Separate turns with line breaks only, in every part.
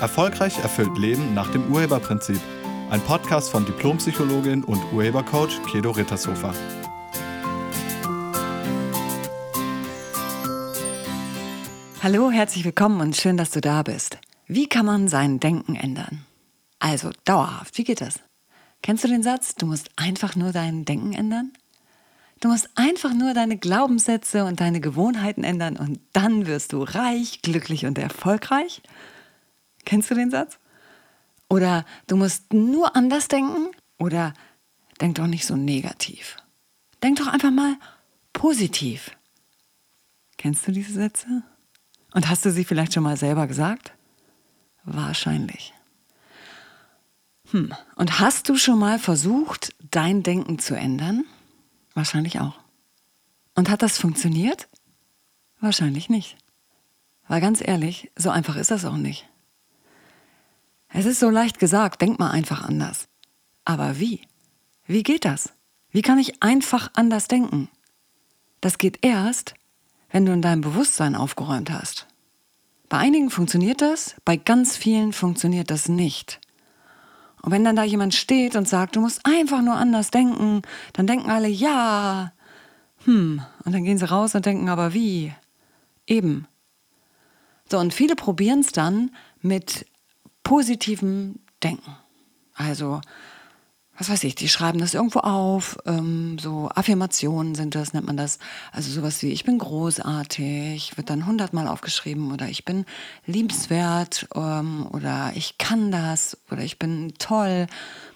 Erfolgreich erfüllt Leben nach dem Urheberprinzip. Ein Podcast von Diplompsychologin und Urhebercoach Kedo Rittershofer.
Hallo, herzlich willkommen und schön, dass du da bist. Wie kann man sein Denken ändern? Also dauerhaft, wie geht das? Kennst du den Satz, du musst einfach nur dein Denken ändern? Du musst einfach nur deine Glaubenssätze und deine Gewohnheiten ändern und dann wirst du reich, glücklich und erfolgreich? Kennst du den Satz? Oder du musst nur anders denken? Oder denk doch nicht so negativ. Denk doch einfach mal positiv. Kennst du diese Sätze? Und hast du sie vielleicht schon mal selber gesagt? Wahrscheinlich. Hm. Und hast du schon mal versucht, dein Denken zu ändern? Wahrscheinlich auch. Und hat das funktioniert? Wahrscheinlich nicht. Weil ganz ehrlich, so einfach ist das auch nicht. Es ist so leicht gesagt, denk mal einfach anders. Aber wie? Wie geht das? Wie kann ich einfach anders denken? Das geht erst, wenn du in deinem Bewusstsein aufgeräumt hast. Bei einigen funktioniert das, bei ganz vielen funktioniert das nicht. Und wenn dann da jemand steht und sagt, du musst einfach nur anders denken, dann denken alle, ja, hm, und dann gehen sie raus und denken, aber wie? Eben. So, und viele probieren es dann mit positivem Denken. Also, was weiß ich, die schreiben das irgendwo auf, ähm, so Affirmationen sind das, nennt man das. Also sowas wie, ich bin großartig, wird dann hundertmal aufgeschrieben oder ich bin liebenswert ähm, oder ich kann das oder ich bin toll,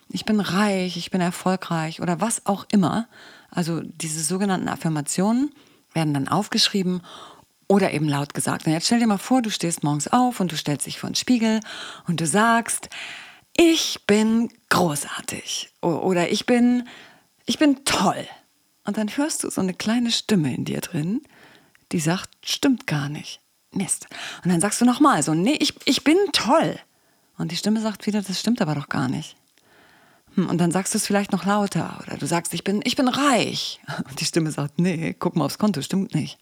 ich bin reich, ich bin erfolgreich oder was auch immer. Also diese sogenannten Affirmationen werden dann aufgeschrieben oder eben laut gesagt. Und jetzt stell dir mal vor, du stehst morgens auf und du stellst dich vor den Spiegel und du sagst, ich bin großartig oder ich bin, ich bin toll. Und dann hörst du so eine kleine Stimme in dir drin, die sagt, stimmt gar nicht. Mist. Und dann sagst du nochmal so, nee, ich, ich bin toll. Und die Stimme sagt wieder, das stimmt aber doch gar nicht. Hm, und dann sagst du es vielleicht noch lauter oder du sagst, ich bin, ich bin reich. Und die Stimme sagt, nee, guck mal aufs Konto, stimmt nicht.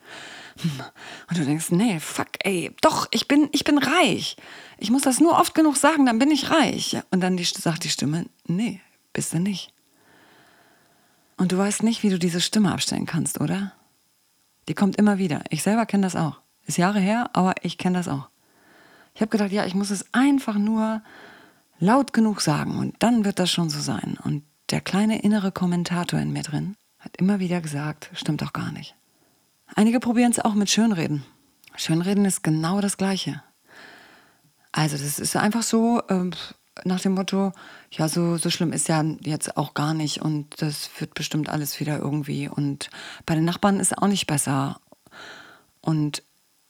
Und du denkst, nee, fuck, ey, doch, ich bin, ich bin reich. Ich muss das nur oft genug sagen, dann bin ich reich. Und dann die, sagt die Stimme, nee, bist du nicht. Und du weißt nicht, wie du diese Stimme abstellen kannst, oder? Die kommt immer wieder. Ich selber kenne das auch. Ist Jahre her, aber ich kenne das auch. Ich habe gedacht, ja, ich muss es einfach nur laut genug sagen und dann wird das schon so sein. Und der kleine innere Kommentator in mir drin hat immer wieder gesagt, stimmt doch gar nicht. Einige probieren es auch mit Schönreden. Schönreden ist genau das Gleiche. Also das ist einfach so äh, nach dem Motto, ja, so, so schlimm ist ja jetzt auch gar nicht und das wird bestimmt alles wieder irgendwie. Und bei den Nachbarn ist es auch nicht besser. Und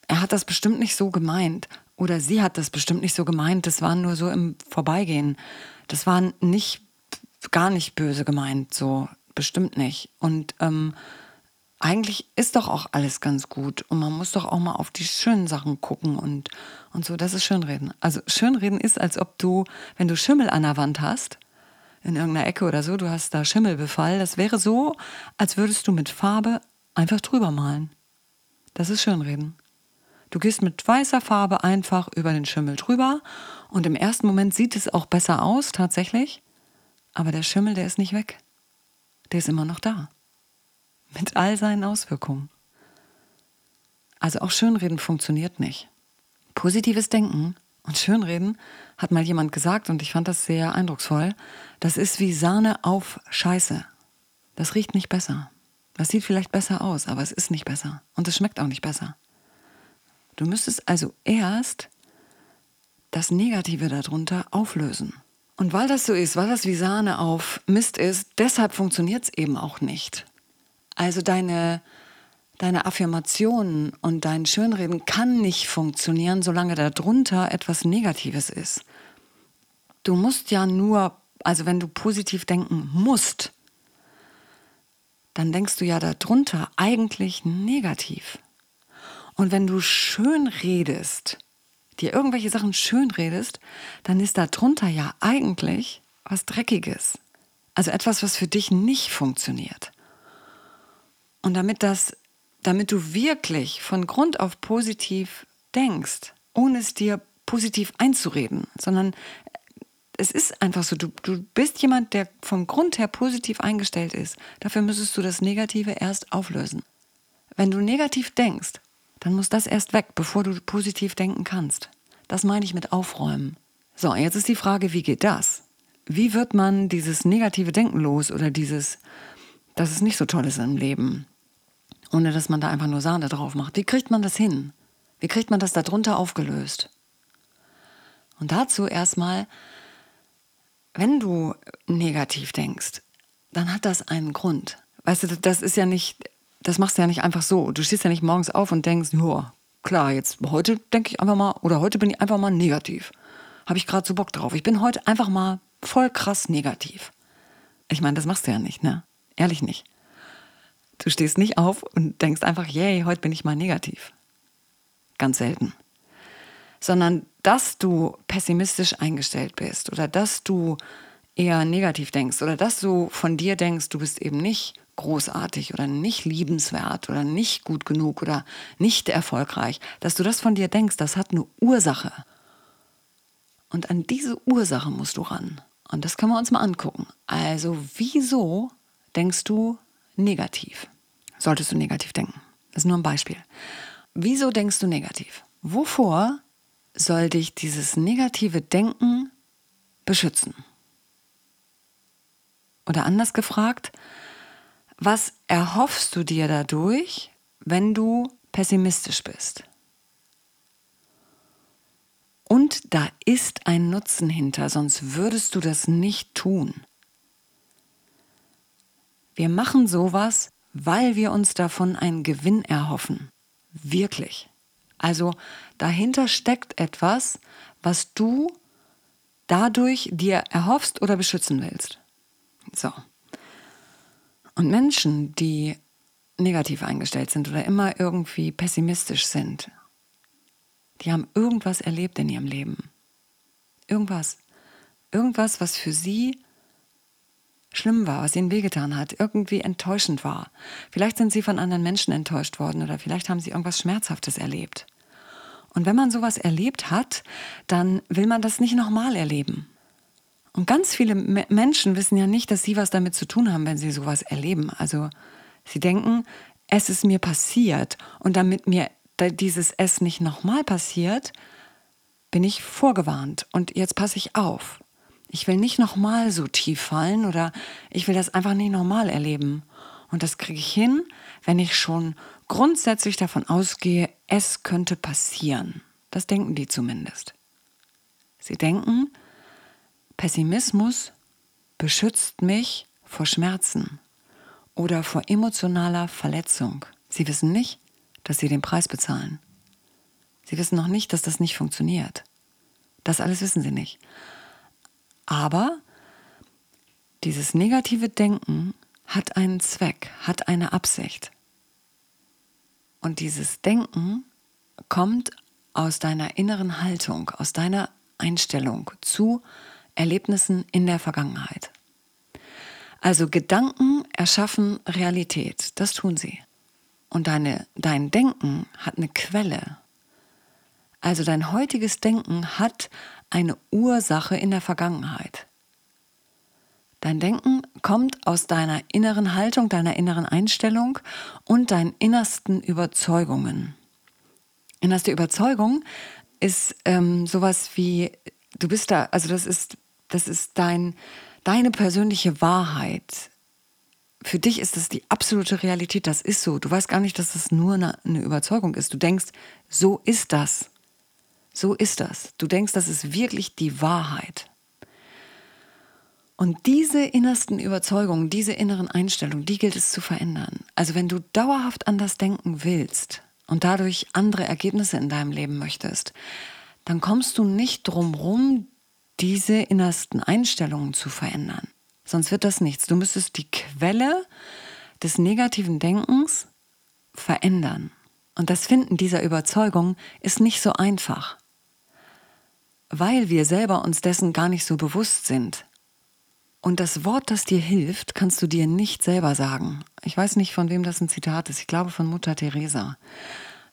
er hat das bestimmt nicht so gemeint. Oder sie hat das bestimmt nicht so gemeint. Das war nur so im Vorbeigehen. Das war nicht, gar nicht böse gemeint, so bestimmt nicht. Und ähm, eigentlich ist doch auch alles ganz gut und man muss doch auch mal auf die schönen Sachen gucken und, und so. Das ist Schönreden. Also Schönreden ist, als ob du, wenn du Schimmel an der Wand hast, in irgendeiner Ecke oder so, du hast da Schimmelbefall, das wäre so, als würdest du mit Farbe einfach drüber malen. Das ist Schönreden. Du gehst mit weißer Farbe einfach über den Schimmel drüber und im ersten Moment sieht es auch besser aus, tatsächlich, aber der Schimmel, der ist nicht weg. Der ist immer noch da mit all seinen Auswirkungen. Also auch Schönreden funktioniert nicht. Positives Denken und Schönreden hat mal jemand gesagt und ich fand das sehr eindrucksvoll. Das ist wie Sahne auf Scheiße. Das riecht nicht besser. Das sieht vielleicht besser aus, aber es ist nicht besser. Und es schmeckt auch nicht besser. Du müsstest also erst das Negative darunter auflösen. Und weil das so ist, weil das wie Sahne auf Mist ist, deshalb funktioniert es eben auch nicht. Also deine, deine Affirmationen und dein Schönreden kann nicht funktionieren, solange darunter etwas Negatives ist. Du musst ja nur, also wenn du positiv denken musst, dann denkst du ja darunter eigentlich negativ. Und wenn du schön redest, dir irgendwelche Sachen schön redest, dann ist darunter ja eigentlich was Dreckiges. Also etwas, was für dich nicht funktioniert. Und damit das, damit du wirklich von Grund auf positiv denkst, ohne es dir positiv einzureden, sondern es ist einfach so, du, du bist jemand, der vom Grund her positiv eingestellt ist. Dafür müsstest du das Negative erst auflösen. Wenn du negativ denkst, dann muss das erst weg, bevor du positiv denken kannst. Das meine ich mit aufräumen. So, jetzt ist die Frage, wie geht das? Wie wird man dieses negative Denken los oder dieses, dass es nicht so toll ist im Leben, ohne dass man da einfach nur Sahne drauf macht? Wie kriegt man das hin? Wie kriegt man das darunter aufgelöst? Und dazu erstmal wenn du negativ denkst, dann hat das einen Grund. Weißt du, das ist ja nicht, das machst du ja nicht einfach so. Du stehst ja nicht morgens auf und denkst, ja, klar, jetzt heute denke ich einfach mal, oder heute bin ich einfach mal negativ. Habe ich gerade so Bock drauf. Ich bin heute einfach mal voll krass negativ. Ich meine, das machst du ja nicht, ne? Ehrlich nicht. Du stehst nicht auf und denkst einfach, yay, heute bin ich mal negativ. Ganz selten sondern dass du pessimistisch eingestellt bist oder dass du eher negativ denkst oder dass du von dir denkst, du bist eben nicht großartig oder nicht liebenswert oder nicht gut genug oder nicht erfolgreich, dass du das von dir denkst, das hat eine Ursache. Und an diese Ursache musst du ran. Und das können wir uns mal angucken. Also wieso denkst du negativ? Solltest du negativ denken? Das ist nur ein Beispiel. Wieso denkst du negativ? Wovor soll dich dieses negative Denken beschützen? Oder anders gefragt, was erhoffst du dir dadurch, wenn du pessimistisch bist? Und da ist ein Nutzen hinter, sonst würdest du das nicht tun. Wir machen sowas, weil wir uns davon einen Gewinn erhoffen. Wirklich. Also dahinter steckt etwas, was du dadurch dir erhoffst oder beschützen willst. So. Und Menschen, die negativ eingestellt sind oder immer irgendwie pessimistisch sind, die haben irgendwas erlebt in ihrem Leben. Irgendwas. Irgendwas, was für sie schlimm war, was ihnen wehgetan hat, irgendwie enttäuschend war. Vielleicht sind sie von anderen Menschen enttäuscht worden oder vielleicht haben sie irgendwas Schmerzhaftes erlebt. Und wenn man sowas erlebt hat, dann will man das nicht nochmal erleben. Und ganz viele Menschen wissen ja nicht, dass sie was damit zu tun haben, wenn sie sowas erleben. Also sie denken, es ist mir passiert und damit mir dieses Es nicht nochmal passiert, bin ich vorgewarnt und jetzt passe ich auf. Ich will nicht nochmal so tief fallen oder ich will das einfach nicht nochmal erleben. Und das kriege ich hin, wenn ich schon grundsätzlich davon ausgehe, es könnte passieren. Das denken die zumindest. Sie denken, Pessimismus beschützt mich vor Schmerzen oder vor emotionaler Verletzung. Sie wissen nicht, dass sie den Preis bezahlen. Sie wissen noch nicht, dass das nicht funktioniert. Das alles wissen sie nicht. Aber dieses negative Denken hat einen Zweck, hat eine Absicht. Und dieses Denken kommt aus deiner inneren Haltung, aus deiner Einstellung zu Erlebnissen in der Vergangenheit. Also Gedanken erschaffen Realität, das tun sie. Und deine, dein Denken hat eine Quelle. Also dein heutiges Denken hat eine Ursache in der Vergangenheit. Dein Denken kommt aus deiner inneren Haltung, deiner inneren Einstellung und deinen innersten Überzeugungen. Innerste Überzeugung ist ähm, sowas wie, du bist da, also das ist, das ist dein, deine persönliche Wahrheit. Für dich ist das die absolute Realität, das ist so. Du weißt gar nicht, dass das nur eine, eine Überzeugung ist. Du denkst, so ist das. So ist das. Du denkst, das ist wirklich die Wahrheit. Und diese innersten Überzeugungen, diese inneren Einstellungen, die gilt es zu verändern. Also wenn du dauerhaft anders denken willst und dadurch andere Ergebnisse in deinem Leben möchtest, dann kommst du nicht drum rum, diese innersten Einstellungen zu verändern. Sonst wird das nichts. Du müsstest die Quelle des negativen Denkens verändern. Und das Finden dieser Überzeugung ist nicht so einfach, weil wir selber uns dessen gar nicht so bewusst sind. Und das Wort, das dir hilft, kannst du dir nicht selber sagen. Ich weiß nicht, von wem das ein Zitat ist. Ich glaube von Mutter Teresa.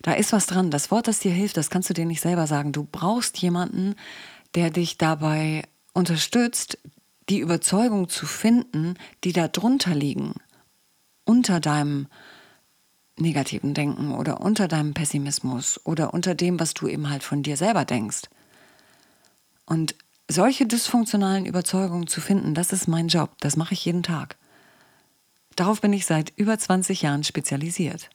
Da ist was dran. Das Wort, das dir hilft, das kannst du dir nicht selber sagen. Du brauchst jemanden, der dich dabei unterstützt, die Überzeugung zu finden, die da drunter liegen, unter deinem negativen Denken oder unter deinem Pessimismus oder unter dem, was du eben halt von dir selber denkst. Und solche dysfunktionalen Überzeugungen zu finden, das ist mein Job, das mache ich jeden Tag. Darauf bin ich seit über 20 Jahren spezialisiert.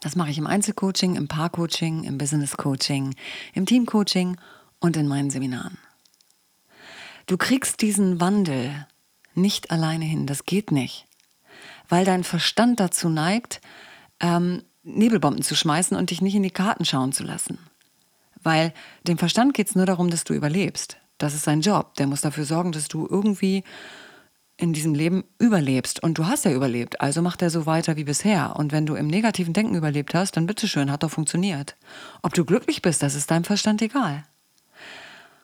Das mache ich im Einzelcoaching, im Paarcoaching, im Businesscoaching, im Teamcoaching und in meinen Seminaren. Du kriegst diesen Wandel nicht alleine hin, das geht nicht, weil dein Verstand dazu neigt, ähm, Nebelbomben zu schmeißen und dich nicht in die Karten schauen zu lassen. Weil dem Verstand geht es nur darum, dass du überlebst. Das ist sein Job. Der muss dafür sorgen, dass du irgendwie in diesem Leben überlebst. Und du hast ja überlebt, also macht er so weiter wie bisher. Und wenn du im negativen Denken überlebt hast, dann bitteschön, hat doch funktioniert. Ob du glücklich bist, das ist deinem Verstand egal.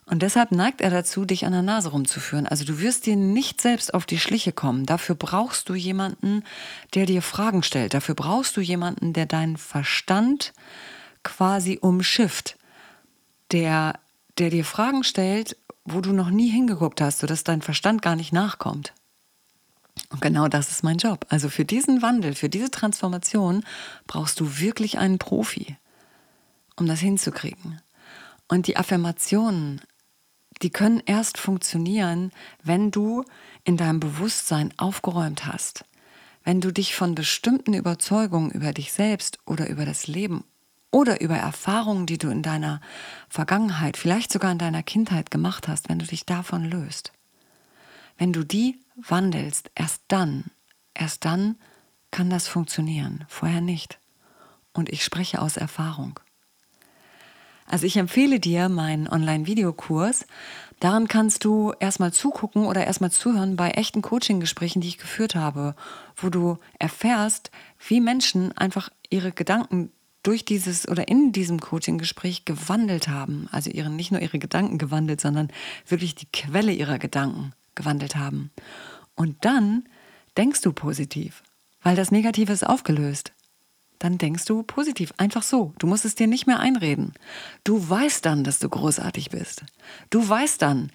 Und deshalb neigt er dazu, dich an der Nase rumzuführen. Also du wirst dir nicht selbst auf die Schliche kommen. Dafür brauchst du jemanden, der dir Fragen stellt. Dafür brauchst du jemanden, der deinen Verstand quasi umschifft. Der, der dir Fragen stellt, wo du noch nie hingeguckt hast, sodass dein Verstand gar nicht nachkommt. Und genau das ist mein Job. Also für diesen Wandel, für diese Transformation brauchst du wirklich einen Profi, um das hinzukriegen. Und die Affirmationen, die können erst funktionieren, wenn du in deinem Bewusstsein aufgeräumt hast, wenn du dich von bestimmten Überzeugungen über dich selbst oder über das Leben oder über Erfahrungen, die du in deiner Vergangenheit, vielleicht sogar in deiner Kindheit gemacht hast, wenn du dich davon löst. Wenn du die wandelst, erst dann, erst dann kann das funktionieren, vorher nicht. Und ich spreche aus Erfahrung. Also ich empfehle dir meinen Online-Videokurs. Daran kannst du erstmal zugucken oder erstmal zuhören bei echten Coaching-Gesprächen, die ich geführt habe, wo du erfährst, wie Menschen einfach ihre Gedanken durch dieses oder in diesem Coaching-Gespräch gewandelt haben. Also ihre, nicht nur ihre Gedanken gewandelt, sondern wirklich die Quelle ihrer Gedanken gewandelt haben. Und dann denkst du positiv, weil das Negative ist aufgelöst dann denkst du positiv. Einfach so. Du musst es dir nicht mehr einreden. Du weißt dann, dass du großartig bist. Du weißt dann,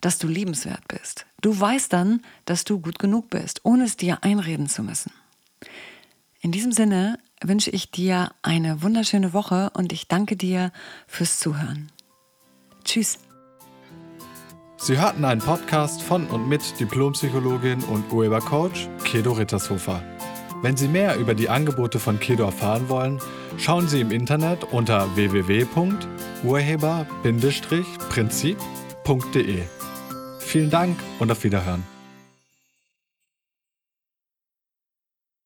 dass du liebenswert bist. Du weißt dann, dass du gut genug bist, ohne es dir einreden zu müssen. In diesem Sinne wünsche ich dir eine wunderschöne Woche und ich danke dir fürs Zuhören. Tschüss.
Sie hörten einen Podcast von und mit Diplompsychologin und Urhebercoach Kedo Rittershofer. Wenn Sie mehr über die Angebote von Kedo erfahren wollen, schauen Sie im Internet unter www.urheber-prinzip.de. Vielen Dank und auf Wiederhören.